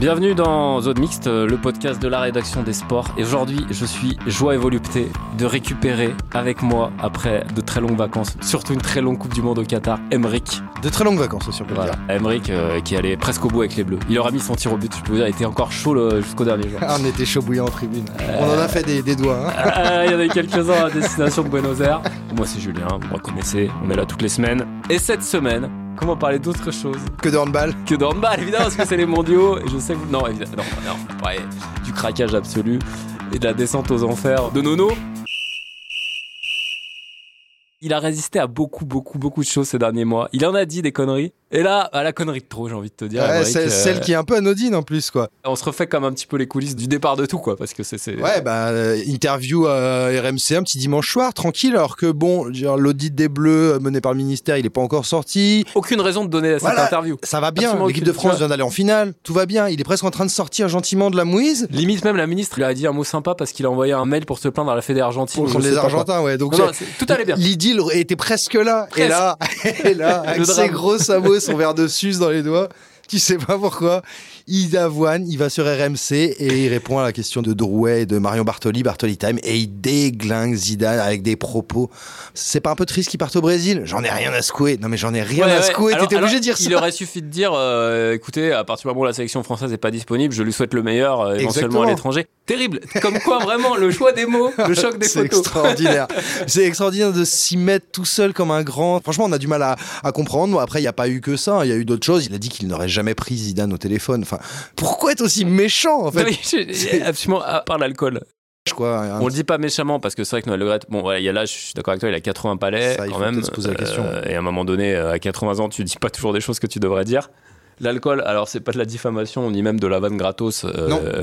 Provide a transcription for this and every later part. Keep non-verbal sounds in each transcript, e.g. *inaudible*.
Bienvenue dans Zone Mixte, le podcast de la rédaction des sports. Et aujourd'hui, je suis joie et volupté de récupérer avec moi, après de très longues vacances, surtout une très longue Coupe du Monde au Qatar, Emeric. De très longues vacances aussi, on peut Voilà, dire. Emeric euh, qui allait presque au bout avec les Bleus. Il aura mis son tir au but, je peux vous dire, il était encore chaud jusqu'au dernier jour. Ah, on était chaud bouillant en tribune. On en a fait des, des doigts. hein. Ah, *laughs* Il y en a eu quelques-uns à destination de Buenos Aires. Moi, c'est Julien, vous me reconnaissez, on est là toutes les semaines. Et cette semaine, comment parler d'autre chose Que de handball. que de handball, évidemment, parce que c'est les mondiaux. Et je sais que vous... Non, évidemment, non, non, ouais, du craquage absolu et de la descente aux enfers de Nono. Il a résisté à beaucoup, beaucoup, beaucoup de choses ces derniers mois. Il en a dit des conneries. Et là, à la connerie de trop, j'ai envie de te dire. Ouais, Emmerich, c'est euh, celle qui est un peu anodine en plus, quoi. On se refait comme un petit peu les coulisses du départ de tout, quoi, parce que c'est. Ouais, bah, euh, interview à RMC un petit dimanche soir, tranquille, alors que bon, l'audit des Bleus euh, mené par le ministère, il est pas encore sorti. Aucune raison de donner cette interview. Ça va bien, l'équipe de France vient d'aller en finale, tout va bien. Il est presque en train de sortir gentiment de la mouise. Limite même la ministre lui a dit un mot sympa parce qu'il a envoyé un mail pour se plaindre à la Fédé argentine. Pour les quoi. Argentins, ouais. Donc Non, non, tout allait bien. L'idylle était presque là. Et là, et là, avec ses gros sabots, son verre de suce dans les doigts, tu sais pas pourquoi. Il avoine, il va sur RMC et il répond à la question de Drouet et de Marion Bartoli, Bartoli Time, et il déglingue Zidane avec des propos. C'est pas un peu triste qu'il parte au Brésil? J'en ai rien à secouer. Non mais j'en ai rien Ouais, à secouer. T'étais obligé de dire ça. Il aurait suffi de dire, euh, écoutez, à partir du moment où la sélection française n'est pas disponible, je lui souhaite le meilleur, euh, éventuellement Exactement. à l'étranger. Terrible. Comme quoi, vraiment, le choix des mots, le choc des *laughs* C'est photos. extraordinaire. C'est extraordinaire de s'y mettre tout seul comme un grand. Franchement, on a du mal à, à comprendre. Après, il n'y a pas eu que ça. hein. Il y a eu d'autres choses. Il a dit qu'il n'aurait jamais pris Zidane au téléphone. Enfin, pourquoi être aussi méchant, en fait Oui, absolument, à part l'alcool. quoi, un On le dit pas méchamment parce que c'est vrai que Noël Le bon, voilà, il y a là, je suis d'accord avec toi, il a 80 palais Ça, quand même. se poser la question. Euh, et à un moment donné, euh, à 80 ans, tu dis pas toujours des choses que tu devrais dire. L'alcool, alors c'est pas de la diffamation ni même de la vanne gratos. euh.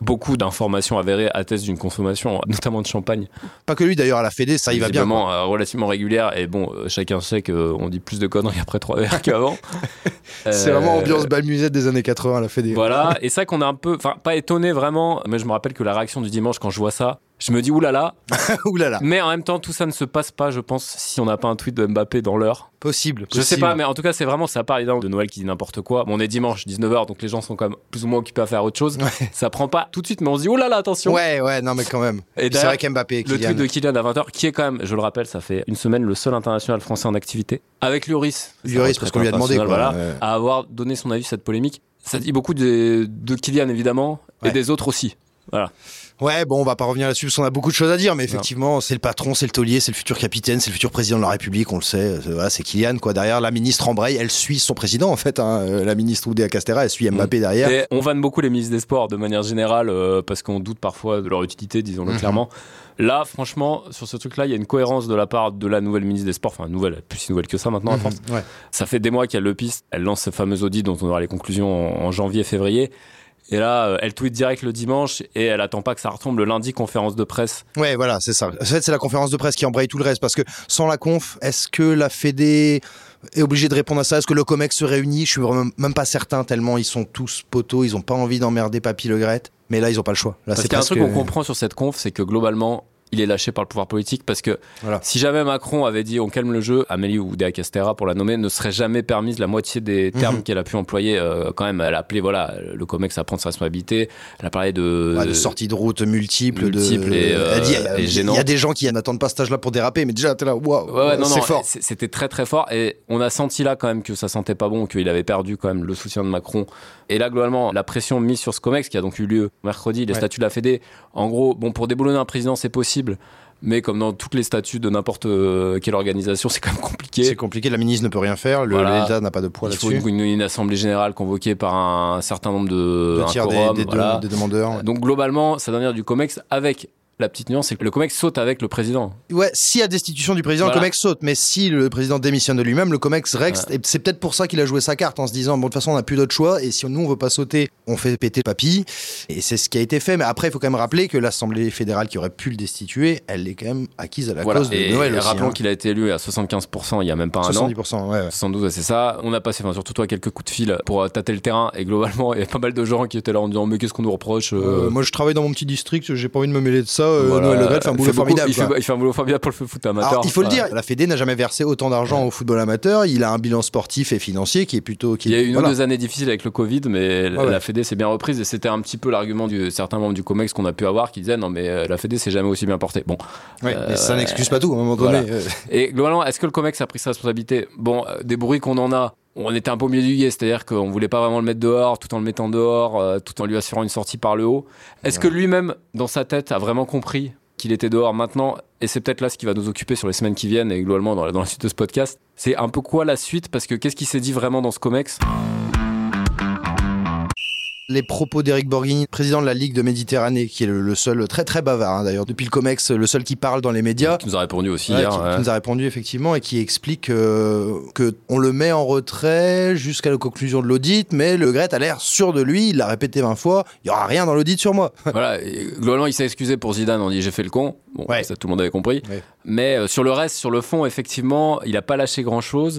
Beaucoup d'informations avérées attestent d'une consommation, notamment de champagne, Pas que lui d'ailleurs à la Fédé, ça il va bien. quoi. euh, relativement régulière. Et bon, euh, chacun sait qu'on dit plus de conneries après trois verres *laughs* qu'avant. *laughs* C'est Euh, vraiment ambiance bal musette des années 80 à la Fédé. Voilà, et ça qu'on est un peu, enfin pas étonné vraiment, mais je me rappelle que la réaction du dimanche quand je vois ça, je me dis oulala, *laughs* là, mais en même temps tout ça ne se passe pas, je pense, si on n'a pas un tweet de Mbappé dans l'heure. possible. Je sais possible. pas, mais en tout cas c'est vraiment, ça part évidemment de Noël qui dit n'importe quoi. Bon, on est dimanche 19h, donc les gens sont quand même plus ou moins occupés à faire autre chose. Ouais. Ça prend pas tout de suite, mais on se dit oulala, attention. Ouais, ouais, non mais quand même. Et c'est vrai qu'Mbappé, Le Kylian. tweet de Kylian à 20h, qui est quand même, je le rappelle, ça fait une semaine le seul international français en activité, avec Lloris. Lloris, parce qu'on lui a demandé, quoi, Voilà, ouais. à avoir donné son avis sur cette polémique. Ça dit beaucoup de, de Kylian évidemment, et des autres aussi. Voilà. Ouais, bon, on va pas revenir là-dessus parce qu'on a beaucoup de choses à dire, mais effectivement, c'est le patron, c'est le taulier, c'est le futur capitaine, c'est le futur président de la République, on le sait. euh, Voilà, c'est Kylian, quoi. Derrière, la ministre embraye, elle suit son président, en fait. hein, euh, la ministre Oudéa Castera, elle suit Mbappé derrière. Et on vanne beaucoup les ministres des Sports de manière générale euh, parce qu'on doute parfois de leur utilité, disons-le Mhm. clairement. Là, franchement, sur ce truc-là, il y a une cohérence de la part de la nouvelle ministre des Sports, enfin nouvelle, plus si nouvelle que ça maintenant à Mhm, force. ouais. Ça fait des mois qu'elle le piste. Elle lance ce fameux audit dont on aura les conclusions en, en janvier, février. Et là, euh, elle tweet direct le dimanche et elle attend pas que ça retombe le lundi, conférence de presse. Ouais, voilà, c'est ça. En fait, c'est la conférence de presse qui embraye tout le reste parce que sans la conf, est-ce que la Fédé est obligée de répondre à ça? Est-ce que le COMEX se réunit? Je suis vraiment même pas certain tellement ils sont tous poteaux, ils ont pas envie d'emmerder Papy Le Gret. Mais là, ils ont pas le choix. Là, c'est un truc qu'on comprend sur cette conf, c'est que globalement, il est lâché par le pouvoir politique parce que Voilà. si jamais Macron avait dit on calme le jeu, Amélie Oudéa Castera pour la nommer ne serait jamais permise la moitié des termes Mhm. qu'elle a pu employer. euh, quand même, elle a appelé voilà le Comex à prendre sa responsabilité. Elle a parlé de, Ouais, de sorties de route multiples, multiples de... et, euh, Elle dit, et il gênantes. y a des gens qui n'attendent pas cet âge-là pour déraper, mais déjà t'es là, waouh, Ouais, ouais, non, c'est fort. C'était très très fort et on a senti là quand même que ça sentait pas bon, qu'il avait perdu quand même le soutien de Macron. Et là globalement, la pression mise sur ce Comex qui a donc eu lieu mercredi, les statuts de la Fédé. En gros, bon pour déboulonner un président c'est possible, mais comme dans toutes les statuts de n'importe euh, quelle organisation, c'est quand même compliqué. C'est compliqué, la ministre ne peut rien faire, Voilà. l'État n'a pas de poids Il faut là-dessus. une, une- assemblée générale convoquée par un certain nombre de tiers des, quorum, des- voilà. des demandeurs. ouais. Donc globalement, ça donne dire du Comex avec La petite nuance, c'est que le COMEX saute avec le président. Ouais, s'il y a destitution du président, Voilà. le COMEX saute. Mais si le président démissionne de lui-même, le COMEX reste. Et c'est peut-être pour ça qu'il a joué sa carte en se disant bon, de toute façon, on n'a plus d'autre choix. Et si nous, on veut pas sauter, on fait péter papy. Et c'est ce qui a été fait. Mais après, il faut quand même rappeler que l'Assemblée fédérale qui aurait pu le destituer, elle est quand même acquise à la voilà. cause de et Noël aussi. rappelons hein. qu'il a été élu à 75% il y a même pas un an. 70%, ouais, ouais. 72, ouais, c'est ça. On a passé, enfin, surtout toi, quelques coups de fil pour euh, tâter le terrain. Et globalement, *laughs* il y a pas mal de gens qui étaient là en disant Mais qu'est-ce qu'on nous reproche euh, Euh, moi, je travaille dans mon petit district, j'ai pas envie de me mêler de ça. Euh, voilà. Noël Le Graët fait un Il boulot beaucoup- formidable. Il fait, quoi. il fait un boulot formidable pour le foot amateur. Alors, il faut le dire, la Fédé n'a jamais versé autant d'argent au football amateur. Il a un bilan sportif et financier qui est plutôt. Qui Il y a eu une voilà. ou deux années difficiles avec le Covid, mais ouais. la Fédé s'est bien reprise et c'était un petit peu l'argument de certains membres du COMEX qu'on a pu avoir qui disaient non mais euh, la Fédé s'est jamais aussi bien portée. Bon, Ouais, Euh, mais ça n'excuse pas tout à un moment donné. Euh, et globalement, est-ce que le COMEX a pris sa responsabilité? Bon, des bruits qu'on en a. On était un peu au milieu du guet, c'est-à-dire qu'on voulait pas vraiment le mettre dehors, tout en le mettant dehors, euh, tout en lui assurant une sortie par le haut. Est-ce que lui-même, dans sa tête, a vraiment compris qu'il était dehors maintenant? Et c'est peut-être là ce qui va nous occuper sur les semaines qui viennent et globalement dans la, dans la suite de ce podcast. C'est un peu quoi la suite? Parce que qu'est-ce qui s'est dit vraiment dans ce COMEX? Les propos d'Éric Borghini, président de la Ligue de Méditerranée, qui est le, le seul, très très bavard hein, d'ailleurs, depuis le COMEX, le seul qui parle dans les médias. Qui nous a répondu aussi Ouais, hier. qui, ouais. qui nous a répondu effectivement et qui explique euh, que on le met en retrait jusqu'à la conclusion de l'audit, mais le Gret a l'air sûr de lui, il l'a répété 20 fois, il y aura rien dans l'audit sur moi. *laughs* Voilà, et globalement, il s'est excusé pour Zidane. On dit j'ai fait le con. Bon, Ouais. ça tout le monde avait compris. Mais euh, sur le reste, sur le fond, effectivement, il a pas lâché grand chose.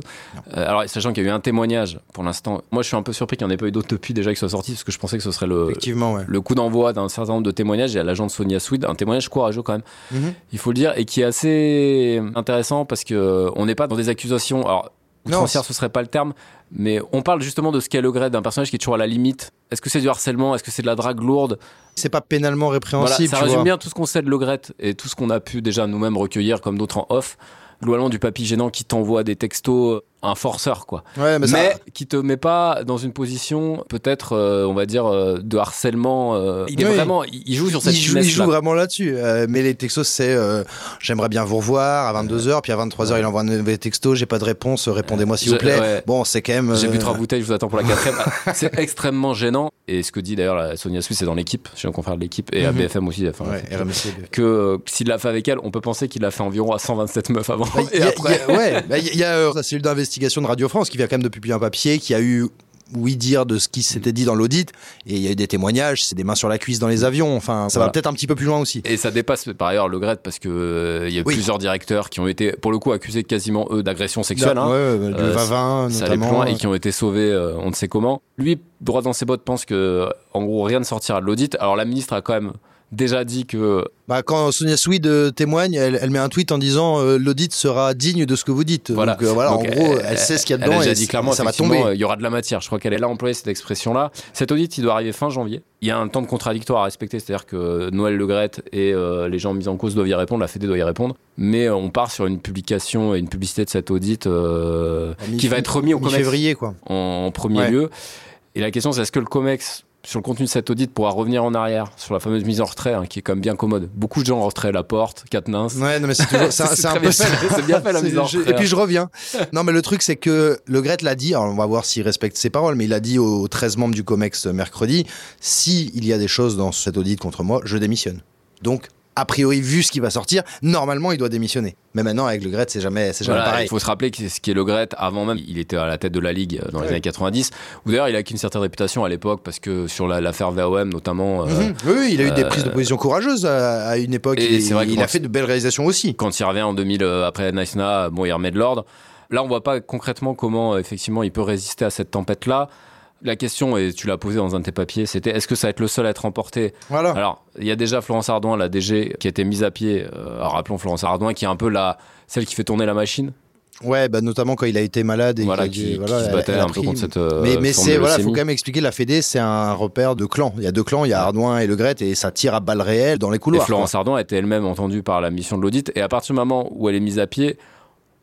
alors, sachant qu'il y a eu un témoignage pour l'instant. Moi, je suis un peu surpris qu'il n'y en ait pas eu d'autres depuis déjà qui soient sortis parce que je pensais que ce serait le, ouais. le coup d'envoi d'un certain nombre de témoignages. Y a l'agent de Sonia Swede, un témoignage courageux quand même, Mhm. il faut le dire, et qui est assez intéressant parce que euh, n'est pas dans des accusations. Alors, outrancière, ce serait pas le terme, mais on parle justement de ce qu'est le grade d'un personnage qui est toujours à la limite. Est-ce que c'est du harcèlement? Est-ce que c'est de la drague lourde? C'est pas pénalement voilà, répréhensible. ça tu résume vois. bien tout ce qu'on sait de Logrette et tout ce qu'on a pu déjà nous-mêmes recueillir comme d'autres en off. Globalement, du papy gênant qui t'envoie des textos, un forceur, quoi. Ouais, mais, Mais, ça- qui te met pas dans une position, peut-être, euh, on va dire, euh, de harcèlement. euh, il est Oui. vraiment, il joue sur cette il joue, il joue vraiment là-dessus. Euh, mais les textos, c'est euh, j'aimerais bien vous revoir à 22h, puis à 23h, il envoie un nouvel texto, j'ai pas de réponse, répondez-moi s'il vous plaît. ouais. Bon, c'est quand même. J'ai bu trois bouteilles, je vous attends pour la *laughs* quatrième. Ah, c'est extrêmement gênant. Et ce que dit d'ailleurs la Sonia Suisse, c'est dans l'équipe, chez un confrère de l'équipe, et à Mhm. BFM aussi. Enfin, Ouais, RMC. que euh, s'il l'a fait avec elle, on peut penser qu'il l'a fait environ à 127 meufs avant. Bah, et y a- après. y a- ouais, bah, il y a euh, d'investigation de Radio France qui vient quand même de publier un papier qui a eu oui dire de ce qui s'était dit dans l'audit et il y a eu des témoignages, c'est des mains sur la cuisse dans les avions, enfin ça Voilà. va peut-être un petit peu plus loin aussi. Et ça dépasse par ailleurs le grade parce que euh, il y a Oui. plusieurs directeurs qui ont été pour le coup accusés quasiment eux d'agression sexuelle. hein. Ouais, ouais, Euh, Vavin Ça plus notamment. loin et qui ont été sauvés, euh, on ne sait comment. Lui, droit dans ses bottes, pense que en gros rien ne sortira de l'audit. Alors la ministre a quand même déjà dit que Bah, quand Sonia Swede euh, témoigne, elle, elle met un tweet en disant euh, l'audit sera digne de ce que vous dites. Voilà. Donc euh, voilà, Donc, en gros, elle- elle, sait ce qu'il y a elle a dedans déjà et dit clairement ça va tomber. il y aura de la matière. Je crois qu'elle est là employé cette expression-là. Cet audit, il doit arriver fin janvier. Il y a un temps de contradictoire à respecter, c'est-à-dire que Noël Le Graët et les gens mis en cause doivent y répondre, la Fédé doit y répondre. Mais on part sur une publication et une publicité de cet audit qui va être remis au COMEX février quoi. en, en premier Ouais. lieu. Et la question, c'est est-ce que le COMEX, sur le contenu de cet audit, pourra revenir en arrière sur la fameuse mise en retrait, hein, qui est quand même bien commode. Beaucoup de gens en retrait la porte, Katnins. Ouais, non mais c'est toujours, c'est un- *laughs* peu bien ça. fait, c'est bien fait, la mise en retrait. Et puis je reviens. Non mais le truc c'est que le Gret l'a dit, alors on va voir s'il respecte ses paroles, mais il a dit aux 13 membres du COMEX mercredi, si il y a des choses dans cet audit contre moi, je démissionne. Donc a priori, vu ce qui va sortir, normalement il doit démissionner. Mais maintenant avec le Gret, c'est jamais, c'est jamais Voilà, pareil. il faut se rappeler que ce qui est le Gret, avant même, il était à la tête de la Ligue euh, dans les Ouais. années 90, où d'ailleurs il a acquis une certaine réputation à l'époque, parce que sur la- l'affaire VOM notamment, euh, Mhm. Oui, oui, il a eu des euh, prises de position courageuses à, à une époque. et c'est vrai il a fait de belles réalisations aussi. quand il revient en 2000 euh, après Naïsna, bon, il remet de l'ordre. Là, on voit pas concrètement comment, effectivement, il peut résister à cette tempête-là. La question, et tu l'as posée dans un de tes papiers, c'était est-ce que ça va être le seul à être emporté? Voilà. Alors, il y a déjà Florence Ardouin, la DG, qui a été mise à pied. Euh, rappelons Florence Ardouin, qui est un peu la, celle qui fait tourner la machine. Ouais, bah, notamment quand il a été malade et voilà, qui, voilà, qui se battait elle un peu contre cette. euh, mais c'est voilà, faut quand même expliquer la Fédé, c'est un repère de clans. Il y a deux clans, il y a Ardouin et Le Gret et ça tire à balles réelles dans les Et couloirs. Florence Ardouin a été elle-même entendue par la mission de l'audit. Et à partir du moment où elle est mise à pied,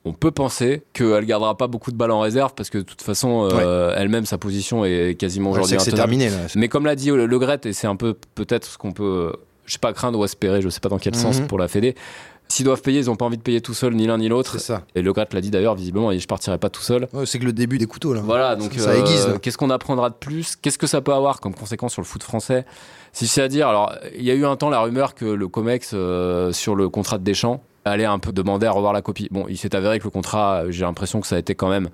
on peut penser qu'elle gardera pas beaucoup de balles en réserve parce que de toute façon, euh, elle-même, sa position est quasiment aujourd'hui que c'est intenable. terminé. Là. Mais comme l'a dit Le Gret, et c'est un peu peut-être ce qu'on peut, je sais pas craindre ou espérer, je sais pas dans quel Mhm. sens pour la Fédé, S'ils doivent payer, ils n'ont pas envie de payer tout seul, ni l'un ni l'autre. Et Le Gret l'a dit d'ailleurs, visiblement, je partirai pas tout seul. Ouais, c'est que le début des couteaux là. Voilà, donc ça euh, aiguise. qu'est-ce qu'on apprendra de plus? Qu'est-ce que ça peut avoir comme conséquence sur le foot français? Si c'est à dire, alors il y a eu un temps la rumeur que le Comex euh, sur le contrat de Deschamps allait un peu demander à revoir la copie. Bon, il s'est avéré que le contrat, euh, j'ai l'impression que ça a été quand même.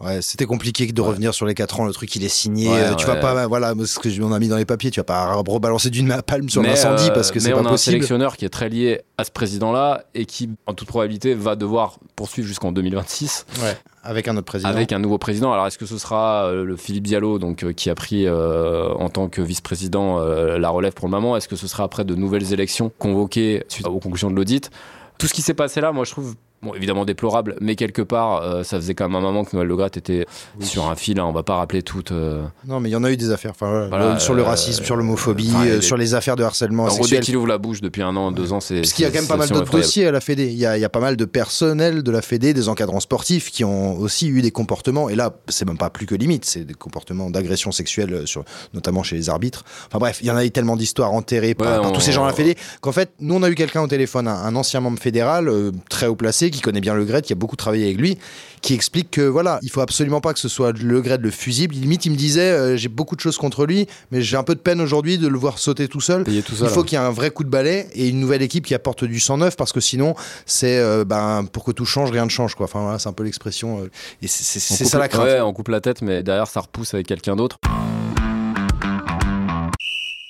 Ouais, c'était compliqué de revenir sur les 4 ans, le truc il est signé. Ouais, euh, tu ouais. vas pas, voilà, ce que je- on a mis dans les papiers, tu vas pas rebalancer d'une main palme sur l'incendie euh, parce que c'est pas on a un sélectionneur qui est très lié à ce président-là et qui, en toute probabilité, va devoir poursuivre jusqu'en 2026 Ouais, avec un autre président. avec un nouveau président. Alors, est-ce que ce sera euh, le Philippe Diallo, donc euh, qui a pris euh, en tant que vice-président la relève pour le moment? Est-ce que ce sera après de nouvelles élections convoquées suite aux conclusions de l'audit? Tout ce qui s'est passé là, moi, je trouve. Bon, évidemment déplorable, mais quelque part, euh, ça faisait quand même un moment que Noël Le était Oui. sur un fil. hein, on va pas rappeler toutes. euh, Non, mais il y en a eu des affaires. Enfin, voilà, Voilà, le- sur le euh, racisme, sur l'homophobie, euh, des- sur les affaires de harcèlement En gros, dès sexuel. qu'il ouvre la bouche depuis un an, deux ans, c'est. Parce qu'il y a quand même pas mal d'autres dossiers à la Fédé. Il y, a, il y a pas mal de personnel de la Fédé, des encadrants sportifs qui ont aussi eu des comportements. Et là, c'est même pas plus que limite, c'est des comportements d'agression sexuelle, euh, sur, notamment chez les arbitres. Enfin bref, il y en a eu tellement d'histoires enterrées par, Ouais, par on- tous ces gens à la Fédé qu'en fait, nous on a eu quelqu'un au téléphone, un, un ancien membre fédéral, euh, très haut placé, qui connaît bien le GRED, qui a beaucoup travaillé avec lui, qui explique que voilà, il faut absolument pas que ce soit le GRED le fusible. Limite, il me disait, euh, j'ai beaucoup de choses contre lui, mais j'ai un peu de peine aujourd'hui de le voir sauter tout seul. Tout. Il faut qu'il y ait un vrai coup de balai et une nouvelle équipe qui apporte du sang neuf parce que sinon, c'est euh, ben, pour que tout change, rien ne change. Quoi. Enfin, voilà, c'est un peu l'expression. euh, et c'est- ça la crainte. Ouais, on coupe la tête, mais derrière, ça repousse avec quelqu'un d'autre.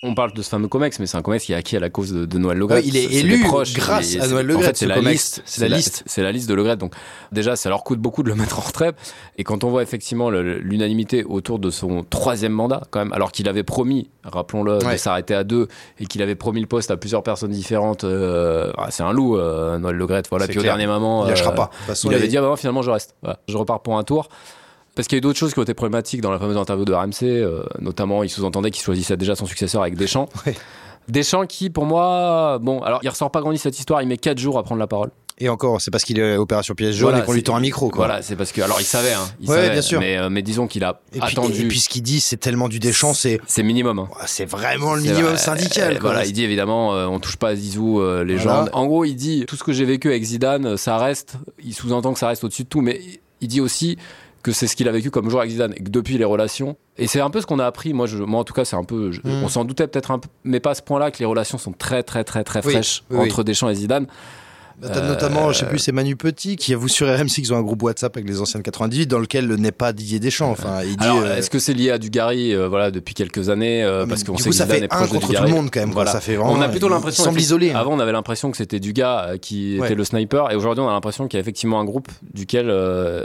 On parle de ce fameux COMEX, mais c'est un COMEX qui est acquis à la cause de, de Noël Le Gret. Ouais, il est élu grâce est- à Noël Le En fait, c'est ce la liste. C'est la liste. C'est la liste de Le Gret. Donc, déjà, ça leur coûte beaucoup de le mettre en retraite. Et quand on voit effectivement l'unanimité autour de son troisième mandat, quand même, alors qu'il avait promis, rappelons-le, de s'arrêter à deux, et qu'il avait promis le poste à plusieurs personnes différentes, euh, ah, c'est un loup, euh, Noël Le Gret. Voilà. Puis au dernier moment. Il lâchera euh, pas. De toute façon, il avait les- dit ah bah non, finalement je reste. Voilà, je repars pour un tour. Parce qu'il y a eu d'autres choses qui ont été problématiques dans la fameuse interview de RMC, euh, notamment il sous-entendait qu'il choisissait déjà son successeur avec Deschamps. *laughs* Ouais. Deschamps qui, pour moi, bon, alors il ressort pas grandi cette histoire, il met 4 jours à prendre la parole. Et encore, c'est parce qu'il est opération pièce jaune Voilà, et qu'on lui tend un micro. Quoi. Voilà, c'est parce que, alors il savait, hein, il Ouais, savait, bien sûr. Mais, euh, mais disons qu'il a Et puis, attendu. et puis ce qu'il dit, c'est tellement du Deschamps, c'est c'est minimum. hein. c'est vraiment le minimum vrai. syndical. Euh, quoi. Voilà, il dit évidemment, euh, on touche pas à Zizou, légende. Voilà. En gros, il dit tout ce que j'ai vécu avec Zidane, ça reste. Il sous-entend que ça reste au-dessus de tout, mais il dit aussi que c'est ce qu'il a vécu comme joueur avec Zidane et que depuis les relations. Et c'est un peu ce qu'on a appris. Moi, je, moi en tout cas, c'est un peu. je- Mm. On s'en doutait peut-être un peu, mais pas à ce point-là que les relations sont très, très, très, très Oui, fraîches oui, oui. entre Deschamps et Zidane. T'as Euh, notamment, je sais plus, c'est Manu Petit qui avoue sur RMC qu'ils ont un groupe WhatsApp avec les anciens de 98 dans lequel n'est pas Didier Deschamps. Enfin, il dit. Alors, euh, est-ce que c'est lié à Dugarry, euh, voilà, depuis quelques années, euh, parce qu'on sait que ça fait est un contre tout le monde quand même. quoi. Voilà. Ça fait vraiment. On a plutôt l'impression. semble isolé. hein. Avant, on avait l'impression que c'était Dugas qui Ouais. était le sniper, et aujourd'hui, on a l'impression qu'il y a effectivement un groupe duquel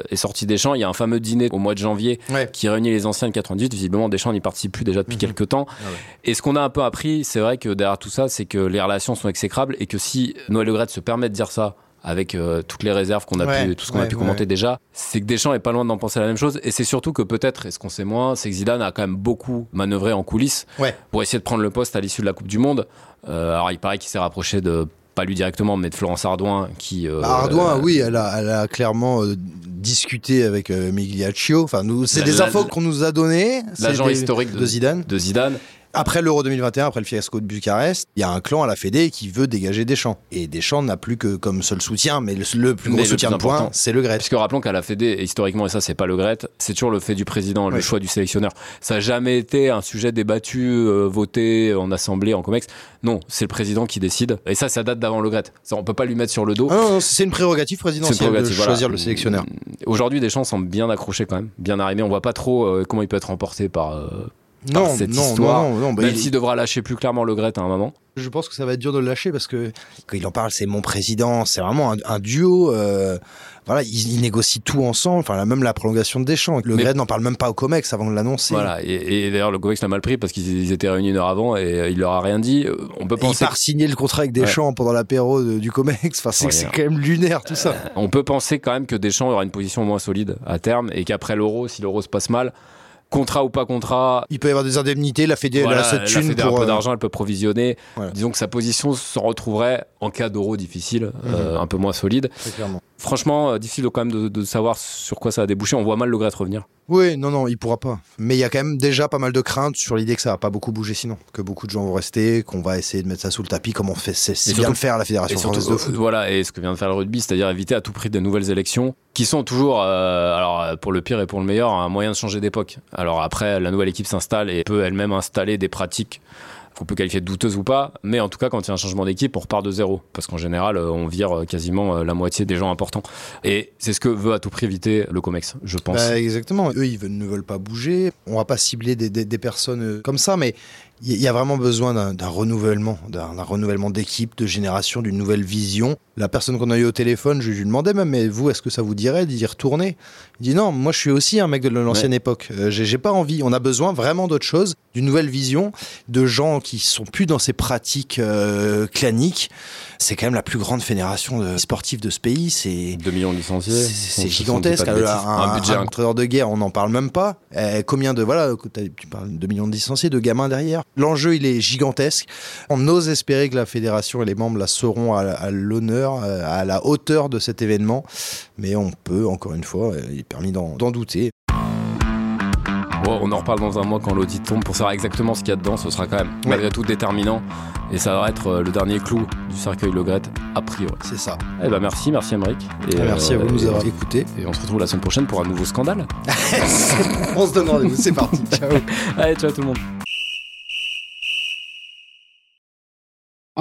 est sorti Deschamps. Il y a un fameux dîner au mois de janvier Ouais. qui réunit les anciens de 98. Visiblement, Deschamps n'y participe plus déjà depuis Mhm. quelques temps. Ah ouais. Et ce qu'on a un peu appris, c'est vrai que derrière tout ça, c'est que les relations sont exécrables et que si Noël Le Graët se permet de dire ça avec euh, toutes les réserves qu'on a Ouais, pu, tout ce qu'on a pu commenter ouais. déjà, c'est que Deschamps est pas loin d'en penser la même chose. Et c'est surtout que peut-être, et ce qu'on sait moins, c'est que Zidane a quand même beaucoup manœuvré en coulisses pour essayer de prendre le poste à l'issue de la Coupe du Monde. Euh, alors il paraît qu'il s'est rapproché de pas lui directement, mais de Florence Ardouin, qui. euh, Bah, Ardouin, euh, oui, elle a, elle a clairement euh, discuté avec Migliaccio. Enfin, nous, c'est des infos qu'on nous a données. L'agent historique de, de Zidane. de Zidane. Après l'Euro 2021, après le fiasco de Bucarest, il y a un clan à la Fédé qui veut dégager Deschamps. Et Deschamps n'a plus que comme seul soutien, mais le, le plus Mais gros le soutien plus de points, c'est le Gret. Parce que rappelons qu'à la Fédé, historiquement, et ça c'est pas le Gret, c'est toujours le fait du président, le Oui. choix du sélectionneur. Ça n'a jamais été un sujet débattu, euh, voté en assemblée, en comex. Non, c'est le président qui décide. Et ça, ça date d'avant le Gret. Ça, on peut pas lui mettre sur le dos. Ah non, non, c'est une prérogative une présidentielle prérogative, de voilà. choisir le sélectionneur. Aujourd'hui, Deschamps semble bien accroché quand même, bien arrivé. On voit pas trop euh, comment il peut être remporté par, euh, par Non, cette non, histoire. non, non, non, bah, même il- s'il devra lâcher plus clairement le Gret à un moment. Je pense que ça va être dur de le lâcher parce que quand il en parle, c'est mon président, c'est vraiment un, un duo. euh, voilà, ils, ils négocient tout ensemble. Enfin, même la prolongation de Deschamps. Le Gret n'en parle même pas au Comex avant de l'annoncer. Voilà. Et, et d'ailleurs, le Comex l'a mal pris parce qu'ils ils étaient réunis une heure avant et euh, il leur a rien dit. Euh, On peut Et il penser part signer le contrat avec Deschamps pendant l'apéro de- du Comex. Enfin, c'est Ouais, quand même lunaire tout ça. On peut penser quand même que Deschamps aura une position moins solide à terme et qu'après l'euro, si l'euro se passe mal, contrat ou pas contrat, Il peut y avoir des indemnités. La Fédé, voilà, cette la thune Fédé a un pour. peu euh, d'argent, elle peut provisionner. Voilà. Disons que sa position se retrouverait en cas d'euro difficile, Mhm. euh, un peu moins solide. très clairement. Franchement, euh, difficile quand même de, de, savoir sur quoi ça a débouché. On voit mal le Gret revenir. Oui, non, non, il pourra pas. Mais il y a quand même déjà pas mal de craintes sur l'idée que ça va pas beaucoup bouger sinon, que beaucoup de gens vont rester, qu'on va essayer de mettre ça sous le tapis, comme on fait, c'est bien le faire la Fédération française de foot. Voilà, et ce que vient de faire le rugby, c'est-à-dire éviter à tout prix de nouvelles élections, qui sont toujours, euh, alors pour le pire et pour le meilleur, un moyen de changer d'époque. Alors après, la nouvelle équipe s'installe et peut elle-même installer des pratiques qu'on peut qualifier de douteuse ou pas, mais en tout cas, quand il y a un changement d'équipe, on repart de zéro. Parce qu'en général, euh, on vire euh, quasiment euh, la moitié des gens importants. Et c'est ce que veut à tout prix éviter le COMEX, je pense. Bah, exactement. Eux, ils ne veulent pas bouger. On va pas cibler des, des, des personnes comme ça, mais il y a vraiment besoin d'un renouvellement, d'un renouvellement d'équipe, de génération, d'une nouvelle vision. La personne qu'on a eu au téléphone, je lui demandais même, mais vous, est-ce que ça vous dirait d'y retourner? Il dit non, moi je suis aussi un mec de l'ancienne ouais. époque. Euh, J'ai pas envie. On a besoin vraiment d'autre chose, d'une nouvelle vision, de gens qui sont plus dans ces pratiques euh, claniques. C'est quand même la plus grande fédération de sportive de ce pays. C'est 2 millions de licenciés. C'est gigantesque. Un, un, budget, un entraîneur de guerre, on n'en parle même pas. Eh, combien de voilà, tu parles de 2 millions de licenciés, de gamins derrière. L'enjeu, il est gigantesque. On ose espérer que la fédération et les membres la seront à, l'honneur, à la hauteur de cet événement. Mais on peut, encore une fois, il est permis d'en douter. Bon, on en reparle dans un mois quand l'audit tombe pour savoir exactement ce qu'il y a dedans. Ce sera quand même, ouais. malgré tout, déterminant. Et ça va être le dernier clou du cercueil Le Gret, a priori. C'est ça. Eh ben merci, merci Emmerich. Et merci euh, à vous de nous avoir écoutés. Et on se retrouve la semaine prochaine pour un nouveau scandale. *laughs* on se donne rendez-vous, c'est parti. *laughs* ciao. Allez, ciao tout le monde.